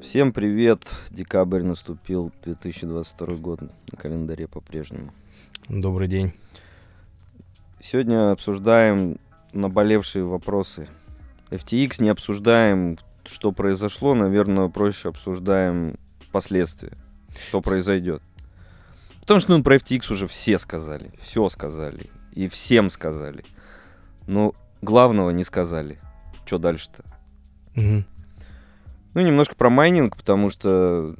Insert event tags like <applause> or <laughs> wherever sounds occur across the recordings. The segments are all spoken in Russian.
Всем привет! Декабрь наступил, 2022 год на календаре по-прежнему. Добрый день. Сегодня обсуждаем наболевшие вопросы. FTX не обсуждаем, что произошло, наверное, проще обсуждаем последствия, что произойдет. Потому что ну, про FTX уже все сказали, все сказали, и всем сказали. Но главного не сказали. Что дальше-то? Мгм. Ну, немножко про майнинг, потому что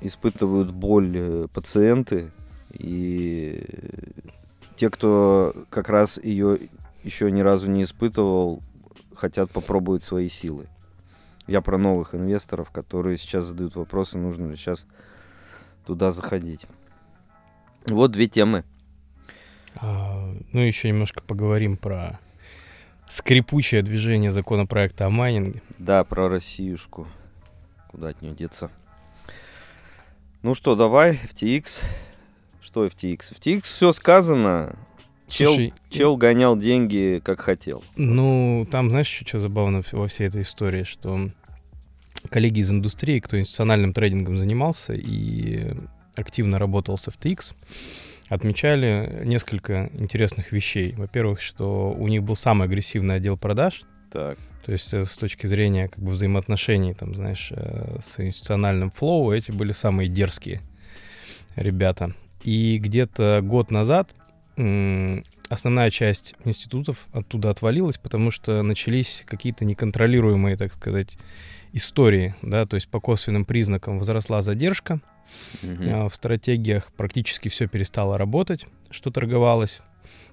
испытывают боль э, пациенты, и те, кто как раз ее еще ни разу не испытывал, хотят попробовать свои силы. Я про новых инвесторов, которые сейчас задают вопросы, нужно ли сейчас туда заходить. Вот две темы. А, ну, еще немножко поговорим про скрипучее движение законопроекта о майнинге. Да, про Россиюшку. Куда от нее деться? Ну что, давай, FTX. Что FTX? FTX все сказано. Чел, Слушай, чел гонял деньги, как хотел. Ну, там, знаешь, еще что забавно во всей этой истории, что коллеги из индустрии, кто институциональным трейдингом занимался и активно работал с FTX, отмечали несколько интересных вещей. Во-первых, что у них был самый агрессивный отдел продаж, Так. То есть э, с точки зрения как бы взаимоотношений, там, знаешь, э, с институциональным флоу, эти были самые дерзкие ребята. И где-то год назад основная часть институтов оттуда отвалилась, потому что начались какие-то неконтролируемые, так сказать, истории, да, то есть по косвенным признакам возросла задержка, А, в стратегиях практически все перестало работать, что торговалось.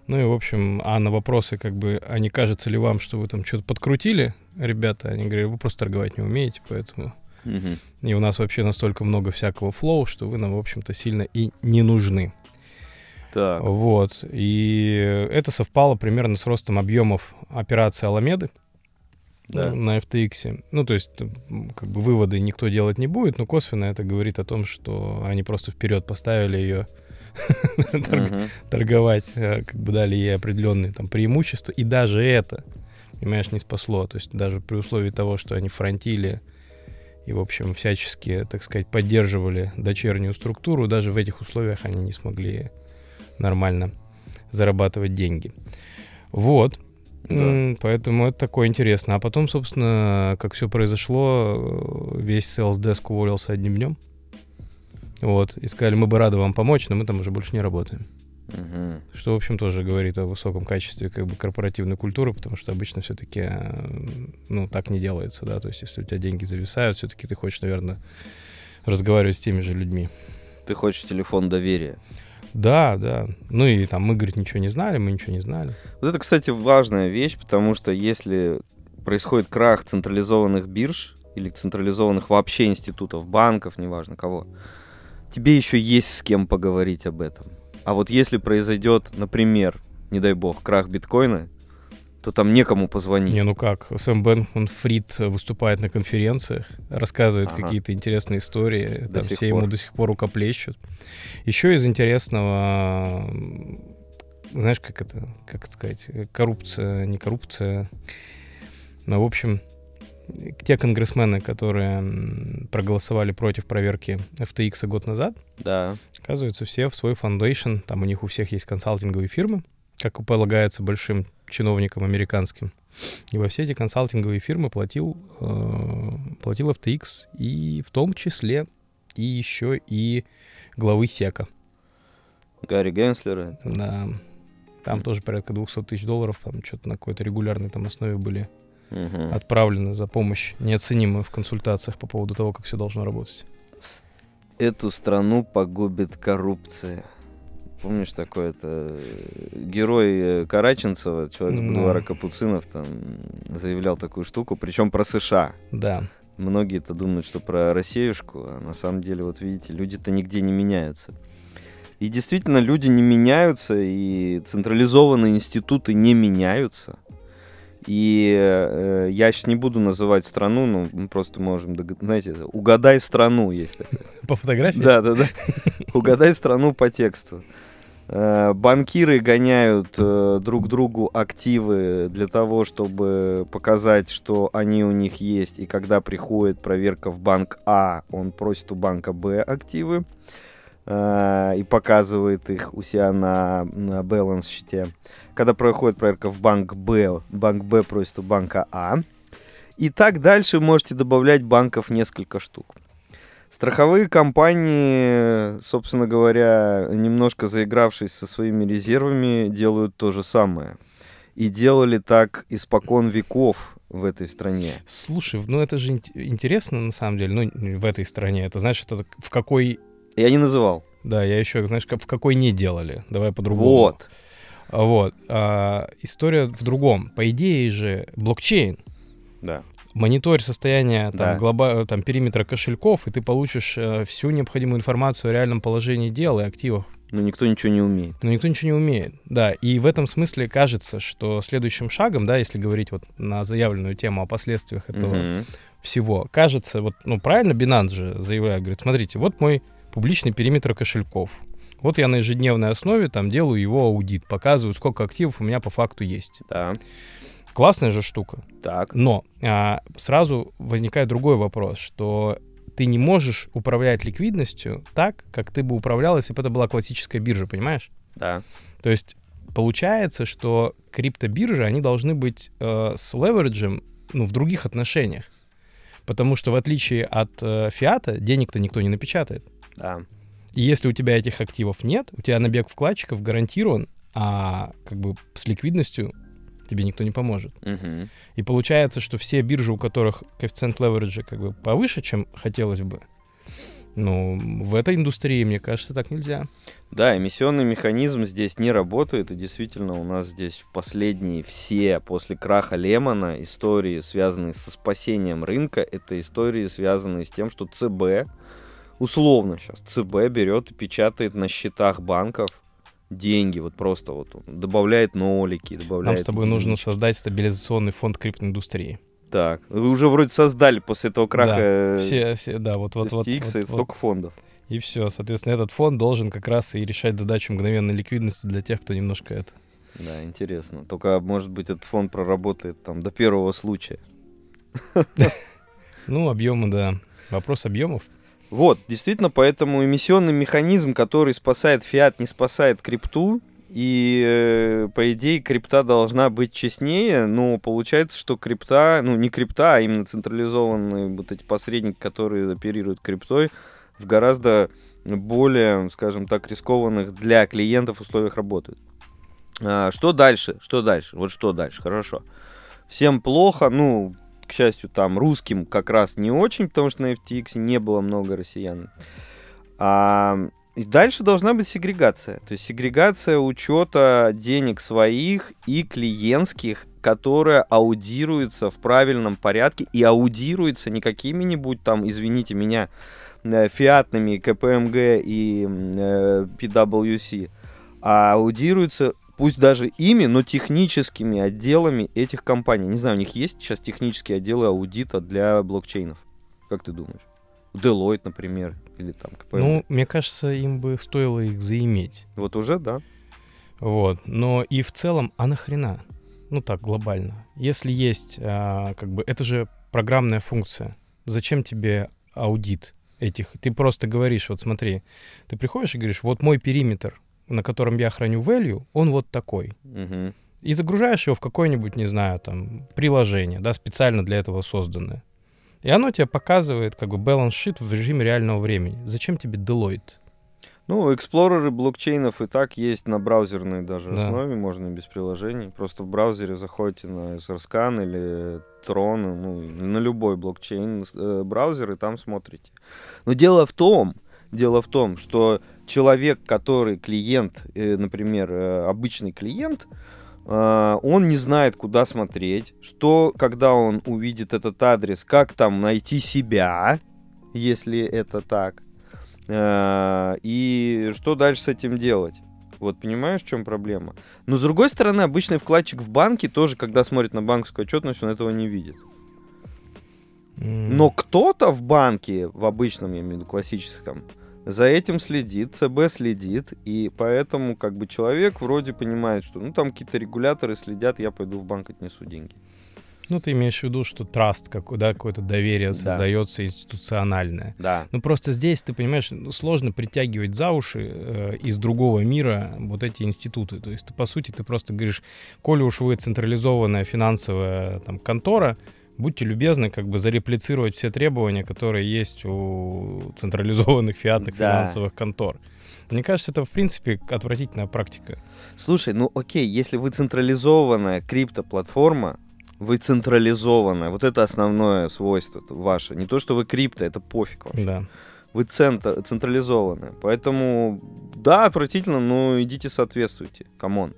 Ну и, в общем, а на вопросы, как бы, а не кажется ли вам, что вы там что-то подкрутили, ребята, они говорят, вы просто торговать не умеете, поэтому... Мгм. И у нас вообще настолько много всякого флоу, что вы нам, в общем-то, сильно и не нужны. Так. Вот. И это совпало примерно с ростом объемов операции Аламеды Да. на FTX. Ну, то есть, как бы выводы никто делать не будет, но косвенно это говорит о том, что они просто вперед поставили ее <laughs> торговать, э, как бы дали ей определенные там преимущества, и даже это, понимаешь, не спасло. То есть даже при условии того, что они фронтили и, в общем, всячески, так сказать, поддерживали дочернюю структуру, даже в этих условиях они не смогли нормально зарабатывать деньги. Вот. Да. Поэтому это такое интересно. А потом, собственно, как все произошло, э, весь sales desk уволился одним днем. Вот. И сказали, мы бы рады вам помочь, но мы там уже больше не работаем. Мгм. Что, в общем, тоже говорит о высоком качестве как бы корпоративной культуры, потому что обычно все-таки, ну, так не делается, да, то есть если у тебя деньги зависают, все-таки ты хочешь, наверное, разговаривать с теми же людьми. Ты хочешь телефон доверия. Да, да. Ну и там мы, говорит, ничего не знали, мы ничего не знали. Вот это, кстати, важная вещь, потому что если происходит крах централизованных бирж или централизованных вообще институтов, банков, неважно кого, тебе еще есть с кем поговорить об этом. А вот если произойдет, например, не дай бог, крах биткоина, то там некому позвонить. Не, ну как, Сэм Бэнкман Фрид выступает на конференциях, рассказывает Ага. какие-то интересные истории, До там все ему пор. до сих пор рукоплещут. Еще из интересного, знаешь, как это, как это сказать, э, коррупция, не коррупция, но, в общем, те конгрессмены, которые проголосовали против проверки FTX год назад, Да. Оказывается, все в свой фондейшн, там у них у всех есть консалтинговые фирмы, как и полагается большим чиновникам американским. И во все эти консалтинговые фирмы платил, э, платил FTX, и в том числе и еще и главы СЕКа. Гарри Генслера. Да. Там Мгм. тоже порядка 200 тысяч долларов, там что-то на какой-то регулярной там основе были Мгм. отправлены за помощь неоценимую в консультациях по поводу того, как все должно работать. Эту страну погубит коррупция. Помнишь такое это герой э, Караченцева, человек с Ну. бульвара Капуцинов, там заявлял такую штуку, причем про США. Да. Многие-то думают, что про Россиюшку, а на самом деле, вот видите, люди-то нигде не меняются. И действительно, люди не меняются, и централизованные институты не меняются. И э, я сейчас не буду называть страну, но мы просто можем, знаете, угадай страну есть такая. По фотографии? Да, да, да. Угадай страну по тексту. Э, банкиры гоняют э, друг другу активы для того, чтобы показать, что они у них есть. И когда приходит проверка в банк А, он просит у банка Б активы э, и показывает их у себя на, на баланс-щите. Когда проходит проверка в банк Б, банк Б просит у банка А. И так дальше можете добавлять банков несколько штук. Страховые компании, собственно говоря, немножко заигравшись со своими резервами, делают то же самое. И делали так испокон веков в этой стране. Слушай, ну это же интересно на самом деле, ну в этой стране. Это значит, это в какой... Я не называл. Да, я еще, знаешь, в какой не делали. Давай по-другому. Вот. Вот. А, история в другом. По идее же блокчейн. Да мониторь состояние там, Да. глоба- там, периметра кошельков, и ты получишь э, всю необходимую информацию о реальном положении дел и активах. Но никто ничего не умеет. Но никто ничего не умеет. Да, и в этом смысле кажется, что следующим шагом, да, если говорить вот на заявленную тему о последствиях этого Мгм. всего, кажется, вот, ну, правильно Binance же заявляет, говорит, смотрите, вот мой публичный периметр кошельков. Вот я на ежедневной основе там делаю его аудит, показываю, сколько активов у меня по факту есть. Да. Классная же штука. Так. Но а, сразу возникает другой вопрос, что ты не можешь управлять ликвидностью так, как ты бы управлял, если бы это была классическая биржа, понимаешь? Да. То есть получается, что криптобиржи, они должны быть э, с левериджем ну, в других отношениях. Потому что в отличие от э, фиата, денег-то никто не напечатает. Да. И если у тебя этих активов нет, у тебя набег вкладчиков гарантирован, а как бы с ликвидностью тебе никто не поможет. Мгм. И получается, что все биржи, у которых коэффициент левериджа как бы повыше, чем хотелось бы, ну, в этой индустрии, мне кажется, так нельзя. Да, эмиссионный механизм здесь не работает, и действительно у нас здесь в последние все, после краха Лемона, истории, связанные со спасением рынка, это истории, связанные с тем, что ЦБ, условно сейчас, ЦБ берет и печатает на счетах банков деньги, вот просто вот добавляет нолики, добавляет... Нам с тобой нужно единички. создать стабилизационный фонд криптоиндустрии. Так, вы уже вроде создали после этого краха э, Все, все, да, вот, вот, вот, вот, вот. столько фондов. И все. Соответственно, этот фонд должен как раз и решать задачу мгновенной ликвидности для тех, кто немножко это. Да, интересно. Только, может быть, этот фонд проработает там до первого случая. <laughs> Ну, объемы, да. Вопрос объемов. Вот, действительно, поэтому эмиссионный механизм, который спасает фиат, не спасает крипту. И, э, по идее, крипта должна быть честнее, но получается, что крипта, ну, не крипта, а именно централизованные вот эти посредники, которые оперируют криптой, в гораздо более, скажем так, рискованных для клиентов условиях работают. А, что дальше? Что дальше? Вот что дальше? Хорошо. Всем плохо, ну, к счастью, там русским как раз не очень, потому что на FTX не было много россиян. А, и дальше должна быть сегрегация. То есть сегрегация учета денег своих и клиентских, которая аудируется в правильном порядке и аудируется не какими-нибудь там, извините меня, э, фиатными КПМГ и э, PwC, а аудируется пусть даже ими, но техническими отделами этих компаний. Не знаю, у них есть сейчас технические отделы аудита для блокчейнов? Как ты думаешь? Deloitte, например, или там КПМГ. Ну, мне кажется, им бы стоило их заиметь. вот уже, да. Вот. Но и в целом, а нахрена? Ну так, глобально. Если есть, а, как бы, это же программная функция. Зачем тебе аудит этих? Ты просто говоришь, вот смотри, ты приходишь и говоришь, вот мой периметр, на котором я храню value, он вот такой. И загружаешь его в какое-нибудь, не знаю, там, приложение, да, специально для этого созданное. И оно тебе показывает как бы balance sheet в режиме реального времени. Зачем тебе Deloitte? Ну, эксплореры блокчейнов и так есть на браузерной даже Да. основе, можно без приложений. Просто в браузере заходите на SRScan или Tron, ну, на любой блокчейн э, браузер и там смотрите. Но дело в том, дело в том, что человек, который клиент, э, например, э, обычный клиент, э, он не знает, куда смотреть, что, когда он увидит этот адрес, как там найти себя, если это так. И что дальше с этим делать? Вот понимаешь, в чем проблема? Но с другой стороны, обычный вкладчик в банке тоже, когда смотрит на банковскую отчетность, он этого не видит. Но кто-то в банке, в обычном, я имею в виду классическом, за этим следит, ЦБ следит, и поэтому как бы человек вроде понимает, что ну там какие-то регуляторы следят, я пойду в банк отнесу деньги. Ну, ты имеешь в виду, что траст, как, да, какое-то доверие Да. создается институциональное. Да. Ну, просто здесь, ты понимаешь, ну, сложно притягивать за уши э, из другого мира вот эти институты. То есть, ты, по сути, ты просто говоришь, коли уж вы централизованная финансовая там, контора, будьте любезны как бы зареплицировать все требования, которые есть у централизованных фиатных Да. финансовых контор. Мне кажется, это, в принципе, отвратительная практика. Слушай, ну окей, если вы централизованная криптоплатформа, вы централизованная, вот это основное свойство ваше. Не то, что вы крипто, это пофиг вообще. Да. Вы центр, централизованная. Поэтому, да, отвратительно, но идите соответствуйте. Come on.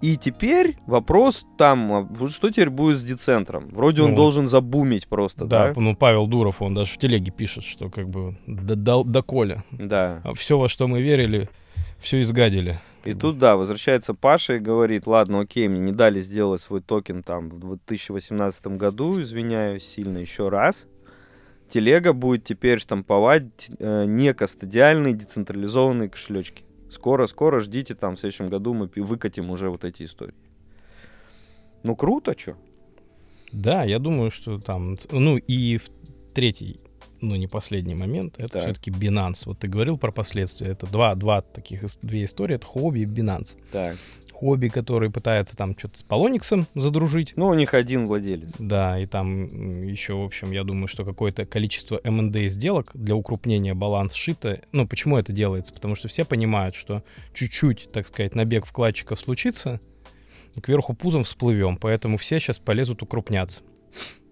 И теперь вопрос там, а что теперь будет с децентром? Вроде он Ну, должен забумить просто, Да, да? ну Павел Дуров, он даже в телеге пишет, что как бы до, до, доколе. Да. Все, во что мы верили, все изгадили. И тут, да, возвращается Паша и говорит, ладно, окей, мне не дали сделать свой токен там в 2018 году, извиняюсь сильно еще раз. Телега будет теперь штамповать э, некостадиальные децентрализованные кошелечки. Скоро-скоро ждите, там в следующем году мы выкатим уже вот эти истории. Ну круто, что? Да, я думаю, что там... Ну и в третий, ну не последний момент, это Так. все-таки Binance. Вот ты говорил про последствия. Это два, два таких, две истории. Это Хобби и Binance. Так. Хобби, который пытается там что-то с Полониксом задружить. Ну, у них один владелец. Да, и там еще, в общем, я думаю, что какое-то количество M&A сделок для укрупнения баланс-шита. Ну, почему это делается? Потому что все понимают, что чуть-чуть, так сказать, набег вкладчиков случится, кверху пузом всплывем, поэтому все сейчас полезут укрупняться.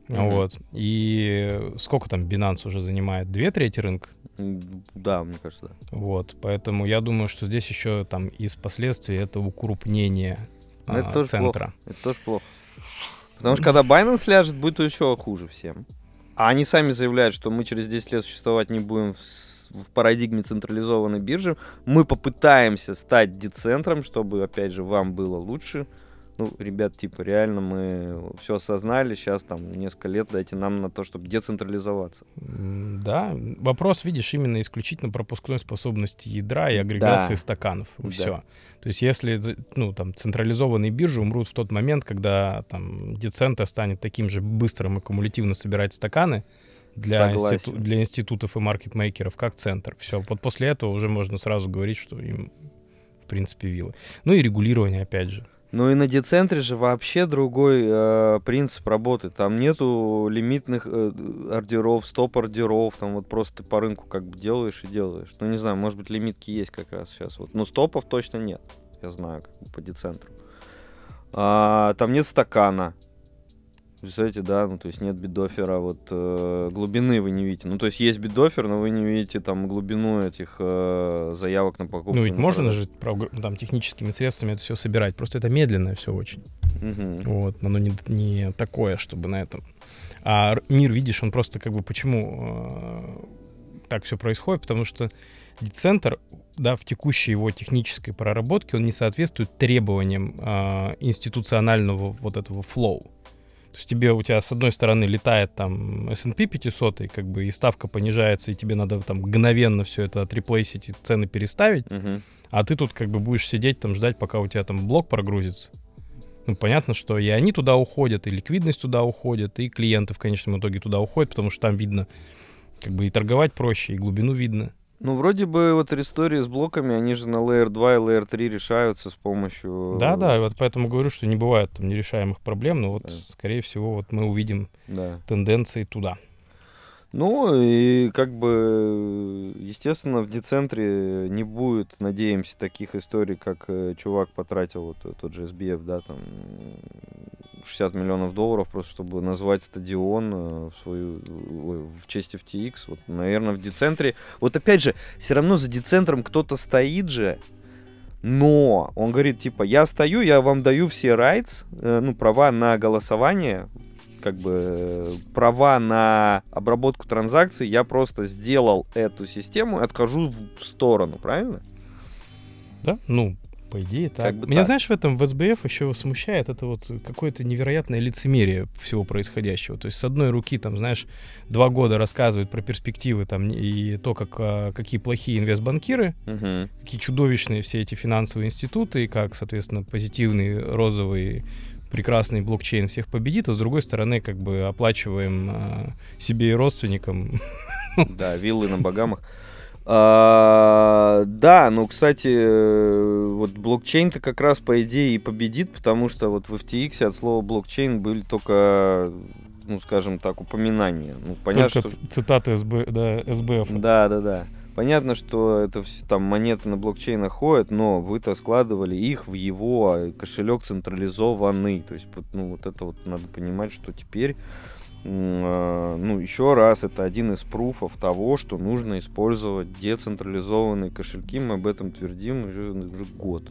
Мгм. Вот. И сколько там Binance уже занимает? Две трети рынка? Да, мне кажется, да. Вот. Поэтому я думаю, что здесь еще там из последствий это укрупнение Ну, это а, тоже центра. Это тоже плохо. Потому что когда Binance ляжет, будет еще хуже всем. А они сами заявляют, что мы через 10 лет существовать не будем в, в парадигме централизованной биржи. Мы попытаемся стать децентром, чтобы, опять же, вам было лучше. Ну, ребят, типа, реально мы все осознали. Сейчас там несколько лет дайте нам на то, чтобы децентрализоваться. Да, вопрос, видишь, именно исключительно пропускной способности ядра и агрегации Да. стаканов. Да. Все. То есть если ну, там, централизованные биржи умрут в тот момент, когда там, децентр станет таким же быстрым и кумулятивно собирать стаканы для, институ- для институтов и маркетмейкеров, как центр. Все. Вот после этого уже можно сразу говорить, что им, в принципе, вилы. Ну и регулирование, опять же. Ну и на децентре же вообще другой э, принцип работы. Там нету лимитных э, ордеров, стоп-ордеров. Там вот просто ты по рынку как бы делаешь и делаешь. Ну не знаю, может быть лимитки есть как раз сейчас. Вот. Но стопов точно нет. Я знаю, как бы по децентру. А, там нет стакана. Представляете, да, ну то есть нет бидофера, вот э, глубины вы не видите. Ну то есть есть бидофер, но вы не видите там глубину этих э, заявок на покупку. ну ведь можно же там, техническими средствами это все собирать. Просто это медленно все очень. Мгм. Вот, оно не, не такое, чтобы на этом. А мир, видишь, он просто как бы почему э, так все происходит, потому что децентр, да, в текущей его технической проработке, он не соответствует требованиям э, институционального вот этого флоу. То есть тебе, у тебя с одной стороны летает там S&P 500, и как бы и ставка понижается, и тебе надо там мгновенно все это отреплейсить и цены переставить, Мгм. а ты тут как бы будешь сидеть там ждать, пока у тебя там блок прогрузится. Ну, понятно, что и они туда уходят, и ликвидность туда уходит, и клиенты в конечном итоге туда уходят, потому что там видно, как бы и торговать проще, и глубину видно. Ну, вроде бы вот истории с блоками, они же на Layer 2 и Layer 3 решаются с помощью... Да-да, вот поэтому говорю, что не бывает там нерешаемых проблем, но вот, Да. скорее всего, вот мы увидим Да. тенденции туда. Ну, и как бы, естественно, в децентре не будет, надеемся, таких историй, как э, чувак потратил, вот э, тот же SBF, да, там, 60 миллионов долларов, просто чтобы назвать стадион э, в свою, в честь FTX. Вот, наверное, в децентре... Вот опять же, все равно за децентром кто-то стоит же, но он говорит, типа, я стою, я вам даю все rights, э, ну, права на голосование, как бы права на обработку транзакций, я просто сделал эту систему и отхожу в сторону, правильно? Да? Ну, По идее, так. Как бы Меня, так. знаешь, в этом в СБФ еще смущает это вот какое-то невероятное лицемерие всего происходящего. То есть, с одной руки, там, знаешь, два года рассказывают про перспективы там и то, как, а, какие плохие инвестбанкиры, Мгм. какие чудовищные все эти финансовые институты, и как, соответственно, позитивный, розовый, прекрасный блокчейн всех победит, а с другой стороны, как бы оплачиваем а, себе и родственникам. Да, виллы на Багамах. А, да, ну, кстати, э, вот блокчейн-то как раз, по идее, и победит, потому что вот в FTX от слова блокчейн были только, ну, скажем так, упоминания. Ну, понятно, Только что... цитаты СБ, да, СБФ. Да, да, да. Понятно, что это все там монеты на блокчейнах ходят, но вы-то складывали их в его а, кошелек централизованный. То есть, ну, вот это вот надо понимать, что теперь, а, ну, еще раз, это один из пруфов того, что нужно использовать децентрализованные кошельки. Мы об этом твердим уже, уже год.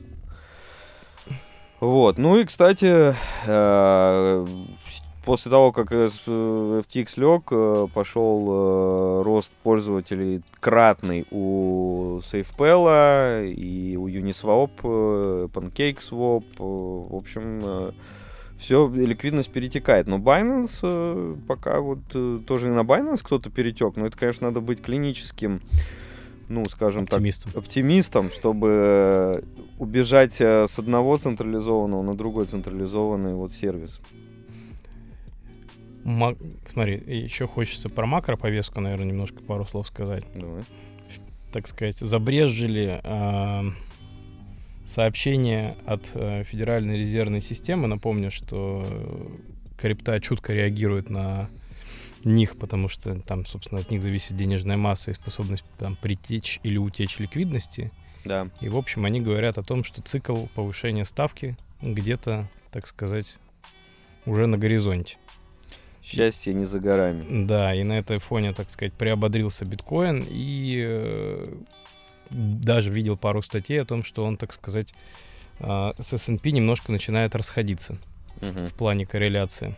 Вот. Ну и, кстати, с- после того, как с- э, FTX лег, э, пошел э, рост пользователей кратный у SafePal и у Uniswap, э, PancakeSwap. э, В общем, все, ликвидность перетекает. Но Binance э, пока вот э, тоже и на Binance кто-то перетек. Но это, конечно, надо быть клиническим, ну, скажем так, Оптимистом. оптимистом, чтобы э, убежать э, с одного централизованного на другой централизованный вот сервис. Ма- Смотри, еще хочется про макроповестку, наверное, немножко пару слов сказать. Давай. Так сказать, забрежжили а, сообщения от э, Федеральной резервной системы. Напомню, что э, крипта чутко реагирует на них, потому что там, собственно, от них зависит денежная масса и способность там притечь или утечь ликвидности. Да. И, в общем, они говорят о том, что цикл повышения ставки где-то, так сказать, уже на горизонте. Счастье не за горами. Да, и на этой фоне, так сказать, приободрился биткоин и э, даже видел пару статей о том, что он, так сказать, э, с S&P немножко начинает расходиться Мгм. в плане корреляции.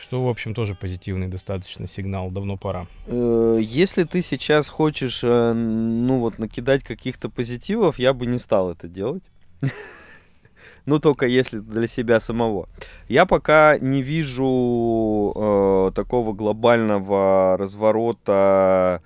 Что, в общем, тоже позитивный достаточно сигнал, давно пора. Э, Если ты сейчас хочешь, э, ну вот, накидать каких-то позитивов, я бы не стал это делать. <laughs> Ну, только если для себя самого. Я пока не вижу э, такого глобального разворота.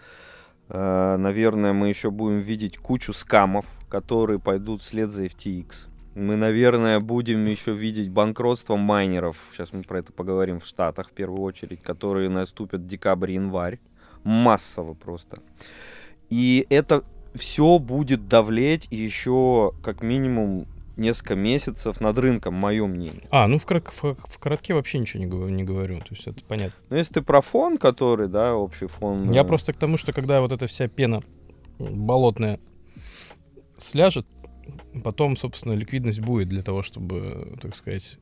Э, наверное, мы еще будем видеть кучу скамов, которые пойдут вслед за FTX. Мы, наверное, будем еще видеть банкротство майнеров. Сейчас мы про это поговорим в Штатах в первую очередь, которые наступят декабрь-январь. Массово просто. И это все будет давлеть еще как минимум несколько месяцев над рынком, мое мнение. А, ну в, крат- в, в коротке вообще ничего не, говорю, не говорю, то есть это понятно. Но если ты про фон, который, да, общий фон... Я э, просто к тому, что когда вот эта вся пена болотная сляжет, потом, собственно, ликвидность будет для того, чтобы, так сказать,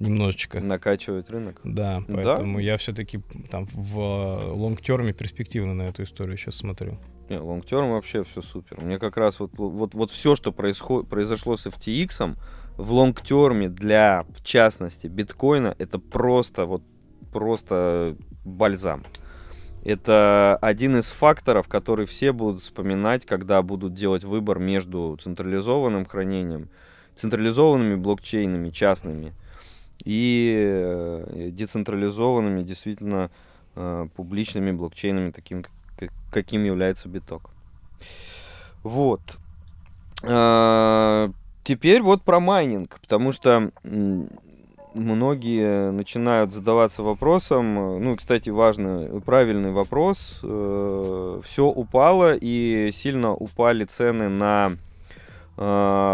немножечко. накачивать рынок. Да, Да. поэтому я все-таки там в лонгтерме перспективно на эту историю сейчас смотрю. Не, лонгтерм вообще все супер. Мне как раз вот, вот, вот все, что происход, произошло с FTX, в лонгтерме для, в частности, биткоина, это просто вот просто бальзам. Это один из факторов, который все будут вспоминать, когда будут делать выбор между централизованным хранением, централизованными блокчейнами частными и э, децентрализованными, действительно э, публичными блокчейнами, таким как каким является биток. Вот. А, Теперь вот про майнинг, потому что многие начинают задаваться вопросом, э, ну, кстати, важный, правильный вопрос, все упало и сильно упали цены на э,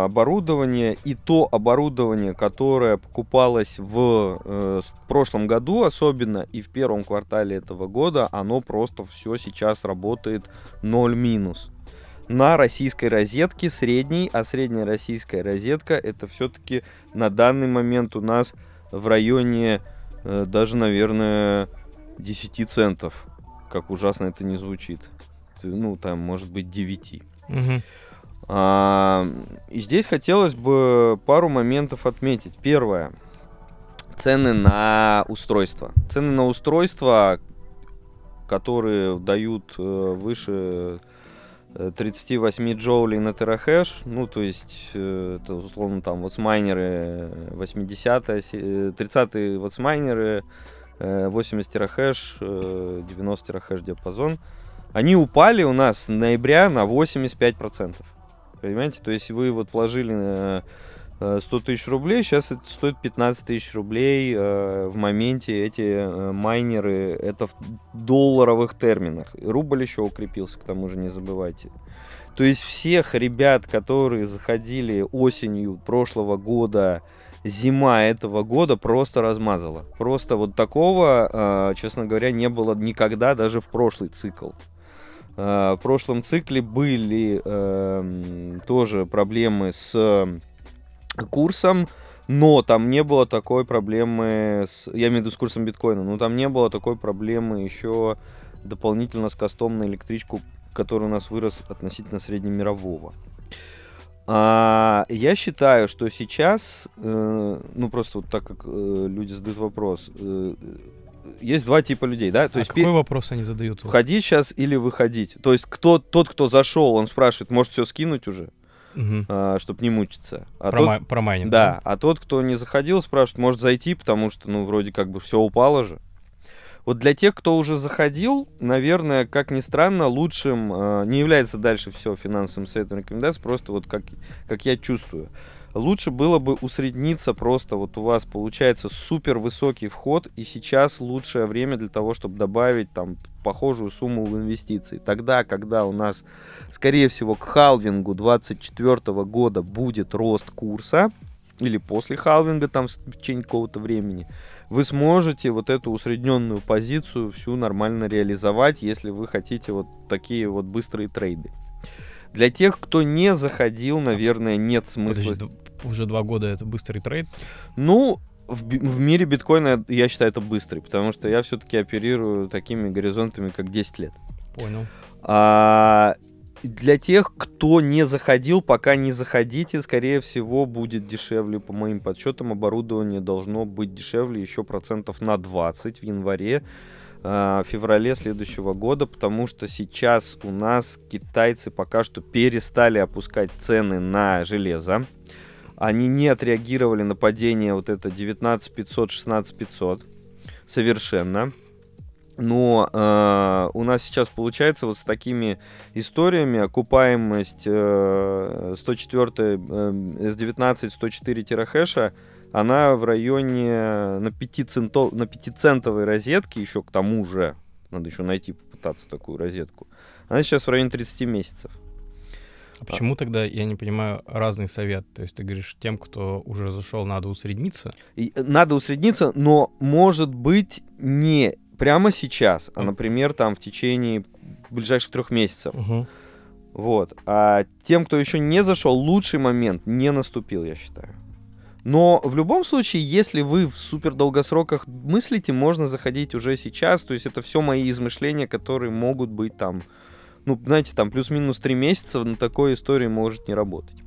оборудование и то оборудование, которое покупалось в э, с- прошлом году особенно и в первом квартале этого года, оно просто все сейчас работает 0 минус. На российской розетке средней, а средняя российская розетка это все-таки на данный момент у нас в районе э, даже, наверное, 10 центов. Как ужасно это не звучит. Ну, там, может быть, 9. Мгм. А, И здесь хотелось бы пару моментов отметить. Первое. Цены на устройства. Цены на устройства, которые дают э, выше э, 38 джоулей на терахэш, ну, то есть, э, это условно там ватсмайнеры 80 э, 30 ватсмайнеры, э, 80 терахэш, э, 90 терахэш диапазон, они упали у нас с ноября на 85%. Понимаете? То есть вы вот вложили э, э, 100 тысяч рублей, сейчас это стоит 15 тысяч рублей э, в моменте эти э, майнеры, это в долларовых терминах. И рубль еще укрепился, к тому же не забывайте. То есть всех ребят, которые заходили осенью прошлого года, зима этого года просто размазала. Просто вот такого, э, честно говоря, не было никогда, даже в прошлый цикл. Э, В прошлом цикле были эм, тоже проблемы с курсом, но там не было такой проблемы с... Я имею в виду с курсом биткоина, но там не было такой проблемы еще дополнительно с костом на электричку, который у нас вырос относительно среднемирового. А, я считаю, что сейчас, э, ну просто вот так как э, люди задают вопрос, э, есть два типа людей, да? То а есть какой пе- вопрос они задают? входить сейчас или выходить. То есть кто, тот, кто зашел, он спрашивает, может все скинуть уже, Мгм. чтобы не мучиться. А Про, тот- май- про майнинг, да, а тот, кто не заходил, спрашивает, может зайти, потому что, ну, вроде как бы все упало же. Вот для тех, кто уже заходил, наверное, как ни странно, лучшим э, не является дальше все финансовым советом рекомендаций, просто вот как, как я чувствую. Лучше было бы усредниться просто, вот у вас получается супер высокий вход, и сейчас лучшее время для того, чтобы добавить там похожую сумму в инвестиции. Тогда, когда у нас, скорее всего, к халвингу 2024 года будет рост курса, или после халвинга, там, в течение какого-то времени, вы сможете вот эту усредненную позицию всю нормально реализовать, если вы хотите вот такие вот быстрые трейды. Для тех, кто не заходил, наверное, нет смысла. Подожди, уже два года это быстрый трейд. Ну, в, в мире биткоина я считаю это быстрый, потому что я все-таки оперирую такими горизонтами, как 10 лет. Понял. А для тех, кто не заходил, пока не заходите, скорее всего, будет дешевле. По моим подсчетам, оборудование должно быть дешевле еще процентов на 20 в январе, а, феврале следующего года, потому что сейчас у нас китайцы пока что перестали опускать цены на железо. Они не отреагировали на падение вот это 19 500, 16 500 совершенно. Но э, у нас сейчас получается вот с такими историями окупаемость э, 104 э, S19 104 терахэша, она в районе на 5, центов, на 5 центовой розетке, еще к тому же, надо еще найти, попытаться такую розетку, она сейчас в районе 30 месяцев. А почему тогда, я не понимаю, разный совет? То есть ты говоришь, тем, кто уже зашел, надо усредниться? И, э, надо усредниться, но может быть не прямо сейчас, а, например, там в течение ближайших трех месяцев. Угу. Вот. А тем, кто еще не зашел, лучший момент не наступил, я считаю. Но в любом случае, если вы в супер долгосроках мыслите, можно заходить уже сейчас. То есть это все мои измышления, которые могут быть там, ну, знаете, там плюс-минус три месяца на такой истории может не работать.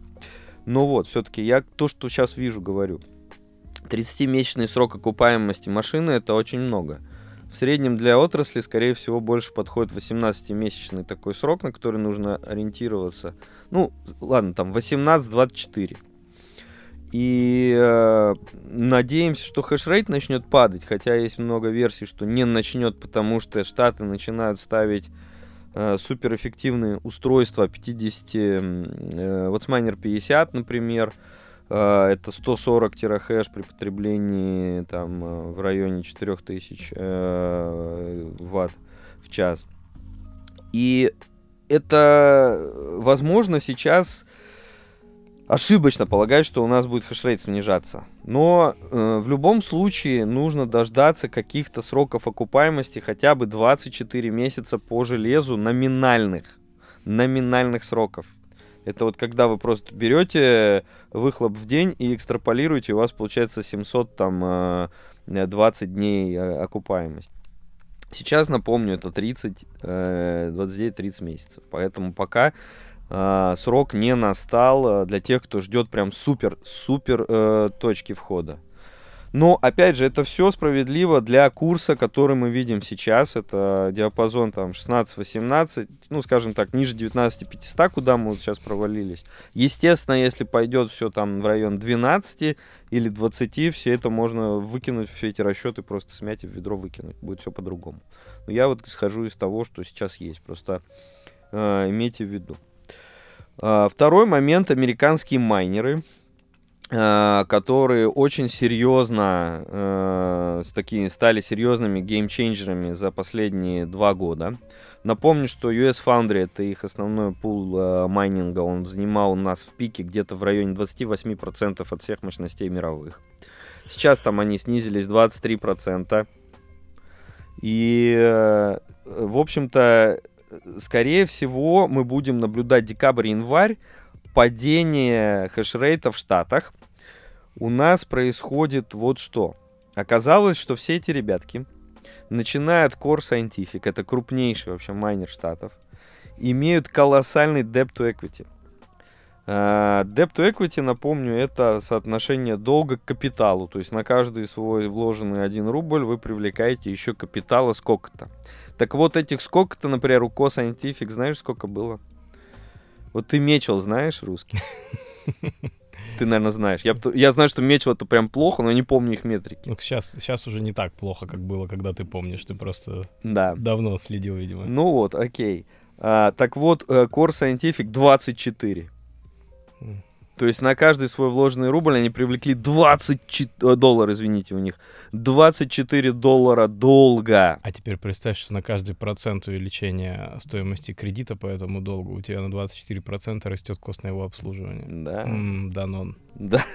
Но вот, все-таки я то, что сейчас вижу, говорю. 30-месячный срок окупаемости машины это очень много. В среднем для отрасли, скорее всего, больше подходит 18-месячный такой срок, на который нужно ориентироваться. Ну, ладно, там 18-24. И э, надеемся, что хешрейт начнет падать, хотя есть много версий, что не начнет, потому что штаты начинают ставить э, суперэффективные устройства 50, э, Watchminer 50, например, э, это 140 терахэш при потреблении там э, в районе 4000 э, ватт в час. И это, э, возможно, сейчас ошибочно полагать, что у нас будет хешрейт снижаться. Но э, в любом случае нужно дождаться каких-то сроков окупаемости хотя бы 24 месяца по железу номинальных. Номинальных сроков. Это вот когда вы просто берете выхлоп в день и экстраполируете, у вас получается 700 там э, 20 дней э, окупаемость. Сейчас, напомню, это 30, э, 29-30 месяцев. Поэтому пока э, срок не настал э, для тех, кто ждет прям супер-супер э, точки входа. Но, опять же, это все справедливо для курса, который мы видим сейчас. Это диапазон там 16-18, ну, скажем так, ниже 19-500, куда мы вот сейчас провалились. Естественно, если пойдет все там в район 12 или 20, все это можно выкинуть, все эти расчеты просто смять и в ведро выкинуть. Будет все по-другому. Но я вот схожу из того, что сейчас есть. Просто э, имейте в виду. Э, второй момент. Американские майнеры Э, которые очень серьезно э, с такими, стали серьезными геймчейнджерами за последние два года. Напомню, что US Foundry это их основной пул э, майнинга, он занимал у нас в пике где-то в районе 28% от всех мощностей мировых. Сейчас там они снизились 23%. И, э, в общем-то, скорее всего, мы будем наблюдать декабрь-январь падение хешрейта в Штатах, у нас происходит вот что. Оказалось, что все эти ребятки, начиная от Core Scientific, это крупнейший вообще майнер Штатов, имеют колоссальный debt to equity. Uh, debt to equity, напомню, это соотношение долга к капиталу. То есть на каждый свой вложенный 1 рубль вы привлекаете еще капитала сколько-то. Так вот, этих сколько-то, например, у Co Scientific, знаешь, сколько было? Вот ты Мечел знаешь русский? <laughs> Ты, наверное, знаешь. Я, я знаю, что Мечел это прям плохо, но не помню их метрики. Ну, сейчас, сейчас уже не так плохо, как было, когда ты помнишь. Ты просто да. давно следил, видимо. Ну вот, окей. А, так вот, э, Core Scientific 24. То есть на каждый свой вложенный рубль они привлекли 20 э, долларов, извините, у них 24 доллара долга. А теперь представь, что на каждый процент увеличения стоимости кредита по этому долгу у тебя на 24% растет кост на его обслуживание. Да. М-м, Данон. Да,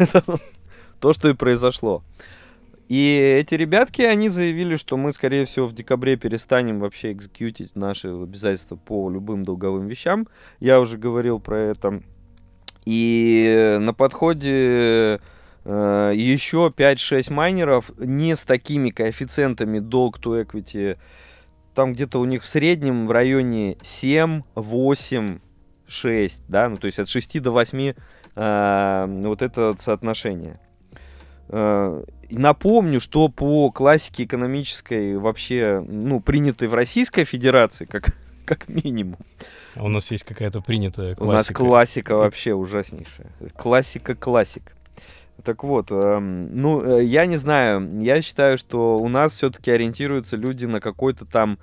<laughs> то, что и произошло. И эти ребятки, они заявили, что мы, скорее всего, в декабре перестанем вообще экзекьютить наши обязательства по любым долговым вещам. Я уже говорил про это и на подходе э, еще 5-6 майнеров не с такими коэффициентами долг to equity. Там где-то у них в среднем в районе 7, 8, 6, да, ну то есть от 6 до 8 э, вот это соотношение. Э, напомню, что по классике экономической вообще, ну, принятой в Российской Федерации, как как минимум. А у нас есть какая-то принятая классика. У нас классика вообще ужаснейшая. Классика-классик. Так вот, эм, ну, э, я не знаю, я считаю, что у нас все-таки ориентируются люди на какой-то там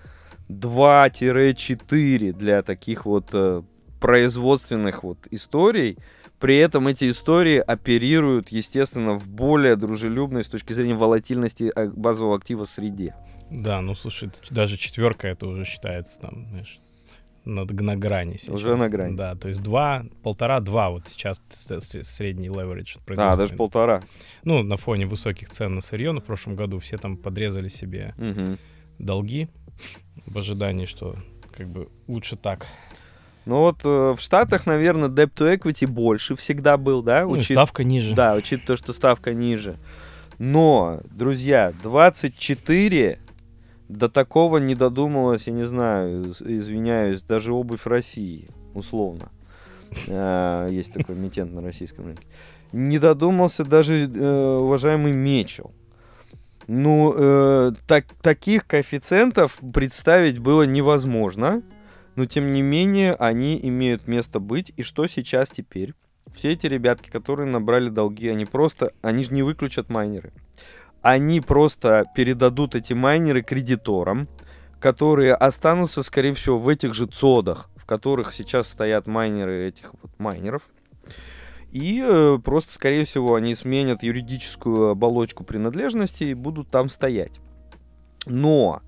2-4 для таких вот э, производственных вот историй. При этом эти истории оперируют, естественно, в более дружелюбной с точки зрения волатильности э, базового актива среде. Да, ну слушай, даже четверка это уже считается там, знаешь, на, на грани сейчас. Уже на грани. Да, то есть два, полтора-два вот сейчас средний leverage. А, даже полтора. Ну, на фоне высоких цен на сырье, в прошлом году все там подрезали себе угу. долги в ожидании, что как бы лучше так. Ну вот э, в Штатах, наверное, debt to equity больше всегда был, да? Ну, Учит... ставка ниже. Да, учитывая то, что ставка ниже. Но, друзья, 24 до такого не додумалась, я не знаю, извиняюсь, даже обувь России, условно. А, <laughs> есть такой эмитент на российском рынке. Не додумался даже э, уважаемый Мечел. Ну, э, так, таких коэффициентов представить было невозможно, но тем не менее они имеют место быть. И что сейчас теперь? Все эти ребятки, которые набрали долги, они просто, они же не выключат майнеры они просто передадут эти майнеры кредиторам, которые останутся, скорее всего, в этих же цодах, в которых сейчас стоят майнеры этих вот майнеров. И э, просто, скорее всего, они сменят юридическую оболочку принадлежности и будут там стоять. Но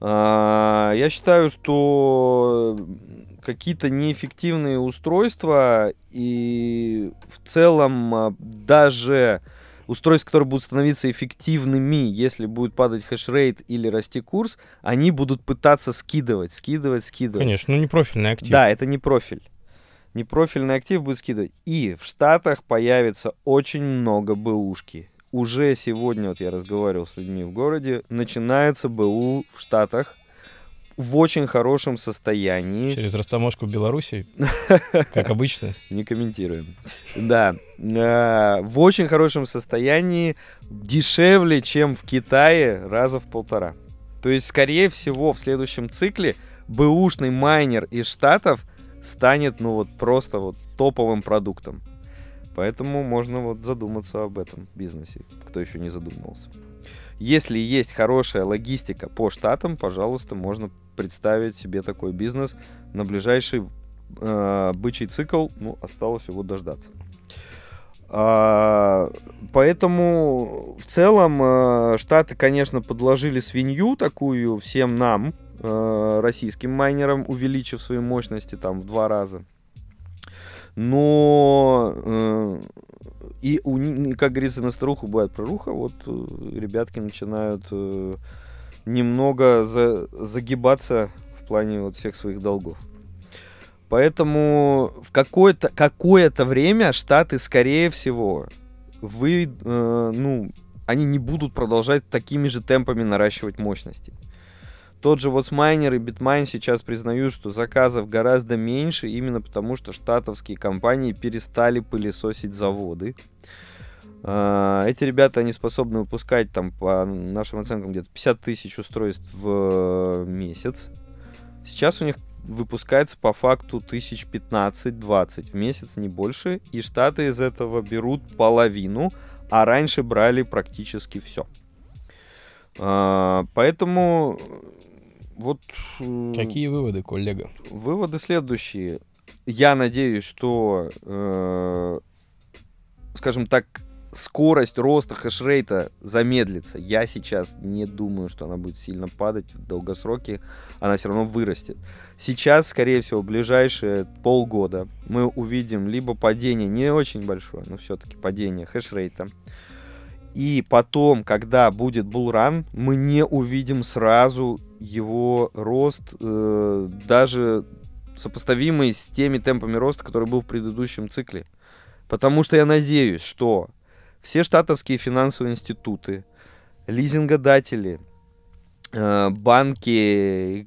э, я считаю, что какие-то неэффективные устройства и в целом э, даже устройств, которые будут становиться эффективными, если будет падать хешрейт или расти курс, они будут пытаться скидывать, скидывать, скидывать. Конечно, ну не профильный актив. Да, это не профиль. Непрофильный актив будет скидывать. И в Штатах появится очень много бэушки. Уже сегодня, вот я разговаривал с людьми в городе, начинается БУ в Штатах. В очень хорошем состоянии. Через растаможку в Беларуси, <laughs> как обычно. Не комментируем. Да. Э, В очень хорошем состоянии. Дешевле, чем в Китае, раза в полтора. То есть, скорее всего, в следующем цикле бэушный майнер из Штатов станет, ну вот, просто вот топовым продуктом. Поэтому можно вот задуматься об этом бизнесе, кто еще не задумывался. Если есть хорошая логистика по штатам, пожалуйста, можно представить себе такой бизнес на ближайший э, бычий цикл. Ну, осталось его дождаться. А, поэтому в целом э, Штаты, конечно, подложили свинью такую всем нам, э, российским майнерам, увеличив свои мощности там в два раза. Но э, и, у, как говорится, на старуху бывает проруха, вот э, ребятки начинают э, немного за- загибаться в плане вот всех своих долгов. Поэтому в какое-то какое-то время Штаты, скорее всего, вы, э, ну, они не будут продолжать такими же темпами наращивать мощности. Тот же вот Смайнер и Bitmine сейчас признают, что заказов гораздо меньше, именно потому что штатовские компании перестали пылесосить заводы. А, Эти ребята, они способны выпускать там, по нашим оценкам, где-то 50 тысяч устройств в месяц. Сейчас у них выпускается по факту тысяч 15-20 в месяц, не больше. И штаты из этого берут половину, а раньше брали практически все. Поэтому вот... Какие выводы, коллега? Выводы следующие. Я надеюсь, что, э, скажем так, скорость роста хешрейта замедлится. Я сейчас не думаю, что она будет сильно падать в долгосроке. Она все равно вырастет. Сейчас, скорее всего, в ближайшие полгода мы увидим либо падение, не очень большое, но все-таки падение хешрейта. И потом, когда будет булран, мы не увидим сразу его рост, э, даже сопоставимый с теми темпами роста, который был в предыдущем цикле. Потому что я надеюсь, что все штатовские финансовые институты, лизингодатели, э, банки,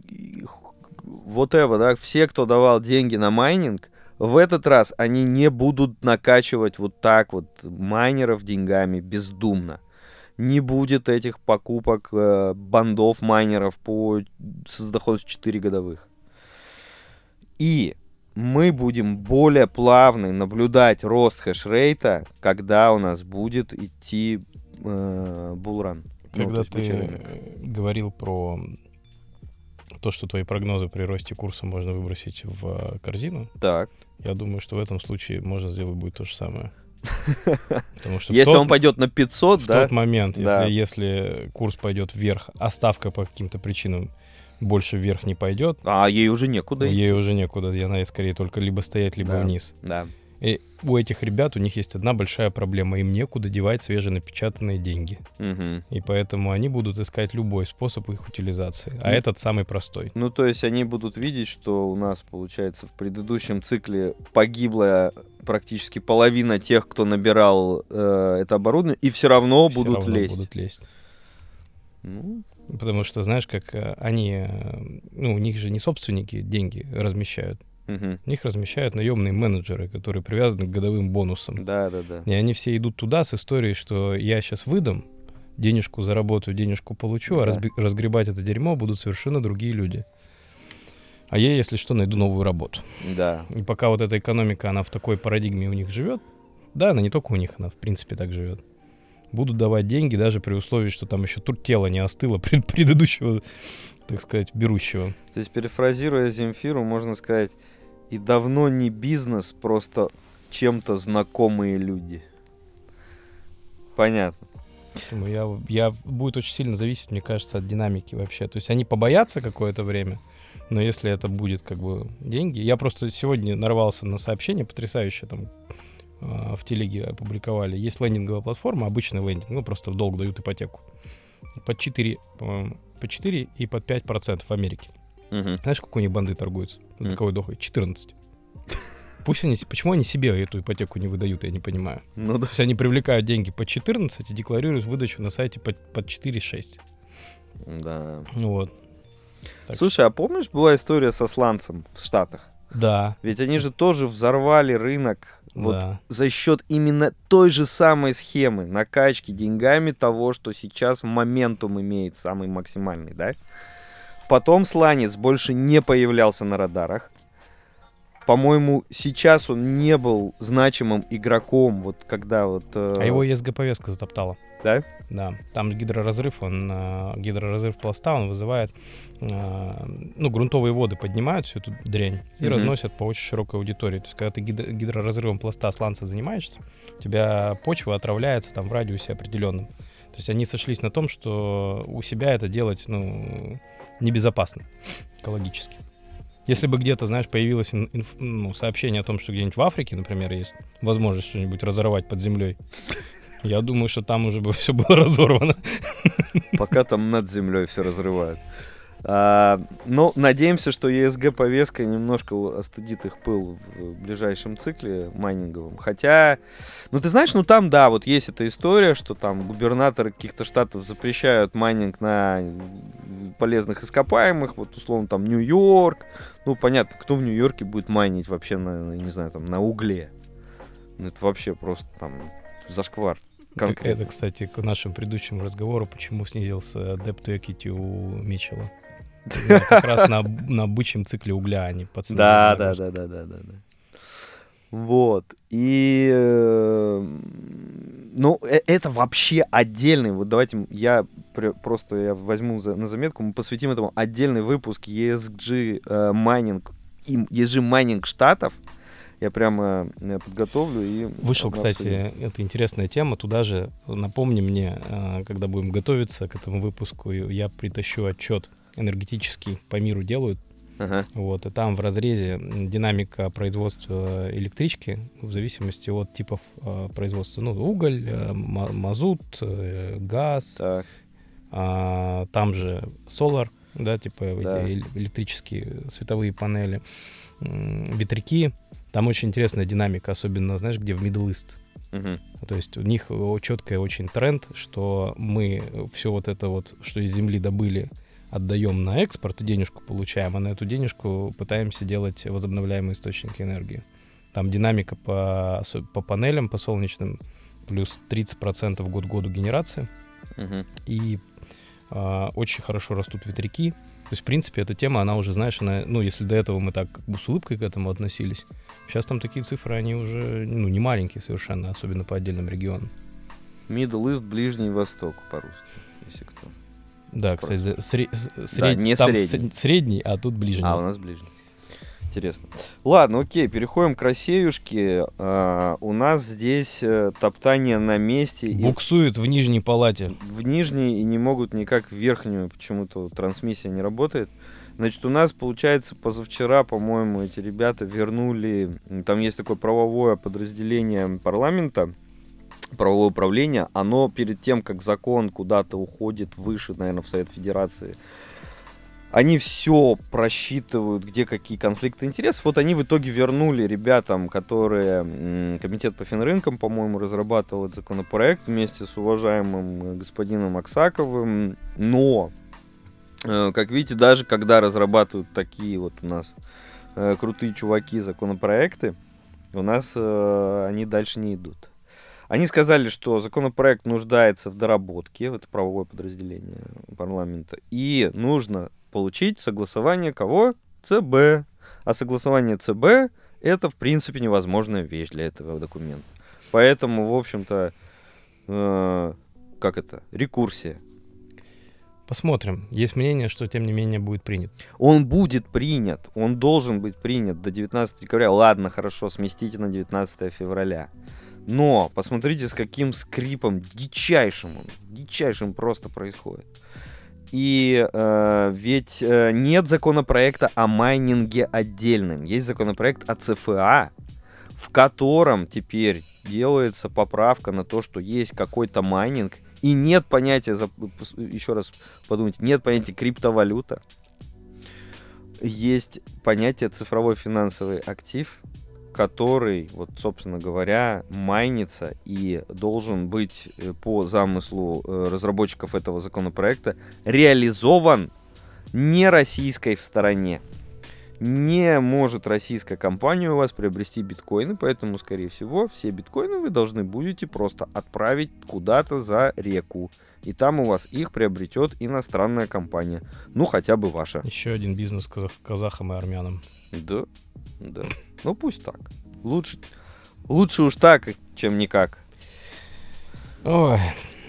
это, да, все, кто давал деньги на майнинг, в этот раз они не будут накачивать вот так вот майнеров деньгами бездумно. Не будет этих покупок э, бандов майнеров по, с доходностью 4 годовых. И мы будем более плавно наблюдать рост хешрейта, когда у нас будет идти э, булран. Ну, Когда есть ты говорил про то, что твои прогнозы при росте курса можно выбросить в э, корзину, Так. я думаю, что в этом случае можно сделать будет то же самое. Потому что Если тот- он пойдет на 500, в да, тот момент, Да. если, если курс пойдет вверх, а ставка по каким-то причинам больше вверх не пойдет, а ей уже некуда идти. ей уже некуда, и она скорее только либо стоять, либо Да. вниз. Да. И у этих ребят, у них есть одна большая проблема, им некуда девать свеженапечатанные деньги. Мгм. И поэтому они будут искать любой способ их утилизации. А Ну. этот самый простой. Ну, то есть они будут видеть, что у нас, получается, в предыдущем цикле погибла практически половина тех, кто набирал э, это оборудование, и все равно Всё будут равно лезть. будут лезть. Ну, Потому что, знаешь, как э, они, э, ну, у них же не собственники деньги размещают. Мгм. У них размещают наемные менеджеры, которые привязаны к годовым бонусам. да, да, да. И они все идут туда с историей, что я сейчас выдам, денежку заработаю, денежку получу, а Да. разби- разгребать это дерьмо будут совершенно другие люди. А я, если что, найду новую работу. Да. И пока вот эта экономика, она в такой парадигме у них живет, да, она не только у них, она в принципе так живет. Будут давать деньги даже при условии, что там еще тут тело не остыло <laughs> пред- предыдущего, так сказать, берущего. То есть, перефразируя Земфиру, можно сказать, и давно не бизнес, просто чем-то знакомые люди. Понятно. Поэтому я, я будет очень сильно зависеть, мне кажется, от динамики вообще. То есть они побоятся какое-то время, но если это будет как бы деньги... Я просто сегодня нарвался на сообщение потрясающее там э, в телеге опубликовали. Есть лендинговая платформа, обычный лендинг, ну просто в долг дают ипотеку. По 4, по-моему, по 4 и под 5 процентов в Америке. Мгм. Знаешь, какой у них банды торгуются? Мгм. таковой дохой? 14. Пусть они... Почему они себе эту ипотеку не выдают, я не понимаю. Ну да. То есть они привлекают деньги по 14 и декларируют выдачу на сайте под, под 4,6. Да. Вот. Так Слушай, а помнишь, была история со сланцем в Штатах? Да, Ведь они же тоже взорвали рынок вот да. за счет именно той же самой схемы накачки деньгами того, что сейчас в моментум имеет самый максимальный, да? Потом сланец больше не появлялся на радарах. По-моему, сейчас он не был значимым игроком, вот когда вот... э, А его ЕСГ-повестка затоптала. Да? Да, там гидроразрыв, он, э, гидроразрыв пласта, он вызывает, э, ну, грунтовые воды поднимают всю эту дрянь и Мгм. разносят по очень широкой аудитории. То есть, когда ты гидро- гидроразрывом пласта сланца занимаешься, у тебя почва отравляется там в радиусе определенном. То есть они сошлись на том, что у себя это делать, ну, небезопасно экологически. Если бы где-то, знаешь, появилось ин- инф- ну, сообщение о том, что где-нибудь в Африке, например, есть возможность что-нибудь разорвать под землей, я думаю, что там уже бы <laughs> все было разорвано. Пока там над землей все разрывают. А, но надеемся, что ESG-повестка немножко остудит их пыл в ближайшем цикле майнинговом. Хотя, ну ты знаешь, ну там, да, вот есть эта история, что там губернаторы каких-то штатов запрещают майнинг на полезных ископаемых, вот условно там Нью-Йорк. Ну понятно, кто в Нью-Йорке будет майнить вообще на, не знаю, там на угле. Ну это вообще просто там зашквар. Так конкретно. это, кстати, к нашему предыдущему разговору, почему снизился Debt to Equity у Митчелла. Как раз на, на бычьем цикле угля они пацаны. Да, да, да, да, да, да, да. Вот. И, э, ну, э- это вообще отдельный. Вот давайте я пр- просто я возьму за- на заметку, мы посвятим этому отдельный выпуск ESG э, майнинг, ESG майнинг штатов. Я прямо э, подготовлю и... Вышел, кстати, обсудим. это интересная тема. Туда же, напомни мне, э, когда будем готовиться к этому выпуску, я притащу отчет энергетический по миру делают. Ага. Вот, и там в разрезе динамика производства электрички в зависимости от типов э, производства. Ну, уголь, э, ма- мазут, э, газ, Так. а, там же Solar, да, типа эти Да. эл- электрические световые панели, ветряки. Там очень интересная динамика, особенно, знаешь, где в Middle East. Мгм. То есть у них четкий очень тренд, что мы все вот это вот, что из земли добыли, отдаем на экспорт и денежку получаем, а на эту денежку пытаемся делать возобновляемые источники энергии. Там динамика по, по панелям, по солнечным, плюс 30% год году генерации Мгм. и а, очень хорошо растут ветряки. То есть, в принципе, эта тема, она уже, знаешь, она, ну, если до этого мы так как бы с улыбкой к этому относились, сейчас там такие цифры, они уже, ну, не маленькие совершенно, особенно по отдельным регионам. Middle East, Ближний Восток по-русски, если кто. Да, кстати, сре- сред- не там средний. средний, а тут ближний. А, у нас ближний. Интересно. Ладно, окей, переходим к Россеюшке. А, у нас здесь э, топтание на месте. и Буксует в нижней палате. в нижней и не могут никак в верхнюю. Почему-то трансмиссия не работает. Значит, у нас, получается, позавчера, по-моему, эти ребята вернули... Там есть такое правовое подразделение парламента, правовое управление. Оно перед тем, как закон куда-то уходит выше, наверное, в Совет Федерации, они все просчитывают, где какие конфликты интересов. Вот они в итоге вернули ребятам, которые комитет по финрынкам, по-моему, разрабатывал этот законопроект вместе с уважаемым господином Аксаковым. Но, э, как видите, даже когда разрабатывают такие вот у нас э, крутые чуваки законопроекты, у нас э, они дальше не идут. Они сказали, что законопроект нуждается в доработке, это правовое подразделение парламента, и нужно получить согласование кого? ЦБ. А согласование ЦБ это, в принципе, невозможная вещь для этого документа. Поэтому, в общем-то, э, как это? Рекурсия. Посмотрим. Есть мнение, что, тем не менее, будет принят. Он будет принят, он должен быть принят до 19 декабря. Ладно, хорошо, сместите на 19 февраля. Но посмотрите, с каким скрипом дичайшим дичайшим просто происходит. И э, ведь э, нет законопроекта о майнинге отдельным. Есть законопроект о ЦФА, в котором теперь делается поправка на то, что есть какой-то майнинг, и нет понятия, еще раз подумайте, нет понятия криптовалюта. Есть понятие цифровой финансовый актив, который, вот, собственно говоря, майнится и должен быть э, по замыслу э, разработчиков этого законопроекта реализован не российской в стороне. Не может российская компания у вас приобрести биткоины, поэтому, скорее всего, все биткоины вы должны будете просто отправить куда-то за реку. И там у вас их приобретет иностранная компания. Ну, хотя бы ваша. Еще один бизнес казах- казахам и армянам. Да, да. Ну, пусть так. Лучше, лучше уж так, чем никак. Ой,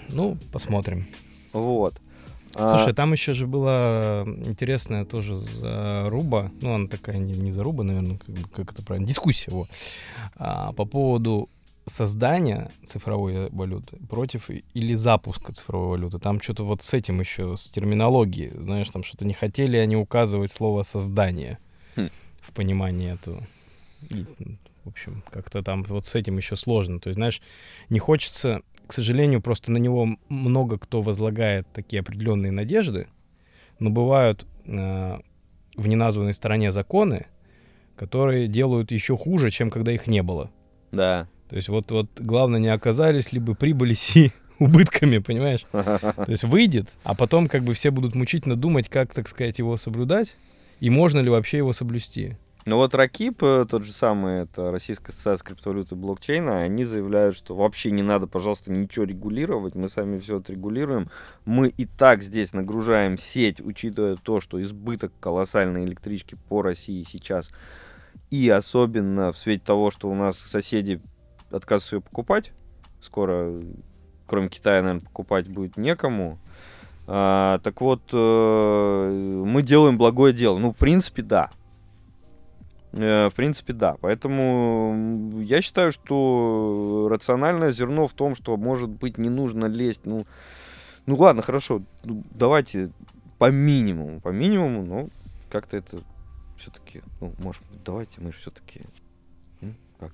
ну, посмотрим. Вот. А, Слушай, там еще же была интересная тоже заруба, ну, она такая не, не заруба, наверное, как, как это правильно, дискуссия, вот, А, по поводу создания цифровой валюты против или запуска цифровой валюты. Там что-то вот с этим еще, с терминологией, знаешь, там что-то не хотели они указывать слово «создание» Хм. В понимании этого. И, в общем, как-то там вот с этим еще сложно. То есть, знаешь, не хочется, к сожалению, просто на него много кто возлагает такие определенные надежды, но бывают э, в неназванной стороне законы, которые делают еще хуже, чем когда их не было. Да. То есть вот, вот главное не оказались либо прибыли си <laughs> убытками, понимаешь? <laughs> То есть выйдет, а потом как бы все будут мучительно думать, как, так сказать, его соблюдать, и можно ли вообще его соблюсти. Ну вот Ракип, э, тот же самый, это Российская ассоциация криптовалюты и блокчейна, они заявляют, что вообще не надо, пожалуйста, ничего регулировать, мы сами все отрегулируем. Мы и так здесь нагружаем сеть, учитывая то, что избыток колоссальной электрички по России сейчас. И особенно в свете того, что у нас соседи отказываются ее покупать. Скоро, кроме Китая, наверное, покупать будет некому. А, так вот, э, мы делаем благое дело. Ну, в принципе, да. Э, В принципе, да. Поэтому я считаю, что рациональное зерно в том, что, может быть, не нужно лезть. Ну, ну ладно, хорошо. ну, давайте по минимуму. По минимуму, но как-то это все-таки, ну, может быть, давайте мы все-таки, как,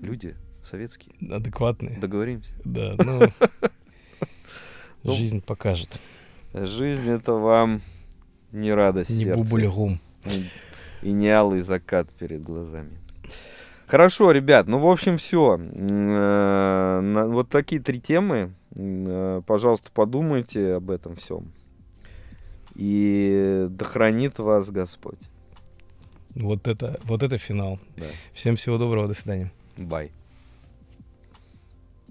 люди советские, Адекватные. договоримся. Да, <laughs> ну, Ну, жизнь покажет. Жизнь это вам не радость Не сердца. бубуль-гум. И- не алый закат перед глазами. Хорошо, ребят, ну, в общем, все. Вот такие три темы. Э, Пожалуйста, подумайте об этом всем. И да хранит вас Господь. Вот это, вот это финал. Да. Всем всего доброго, до свидания. Бай.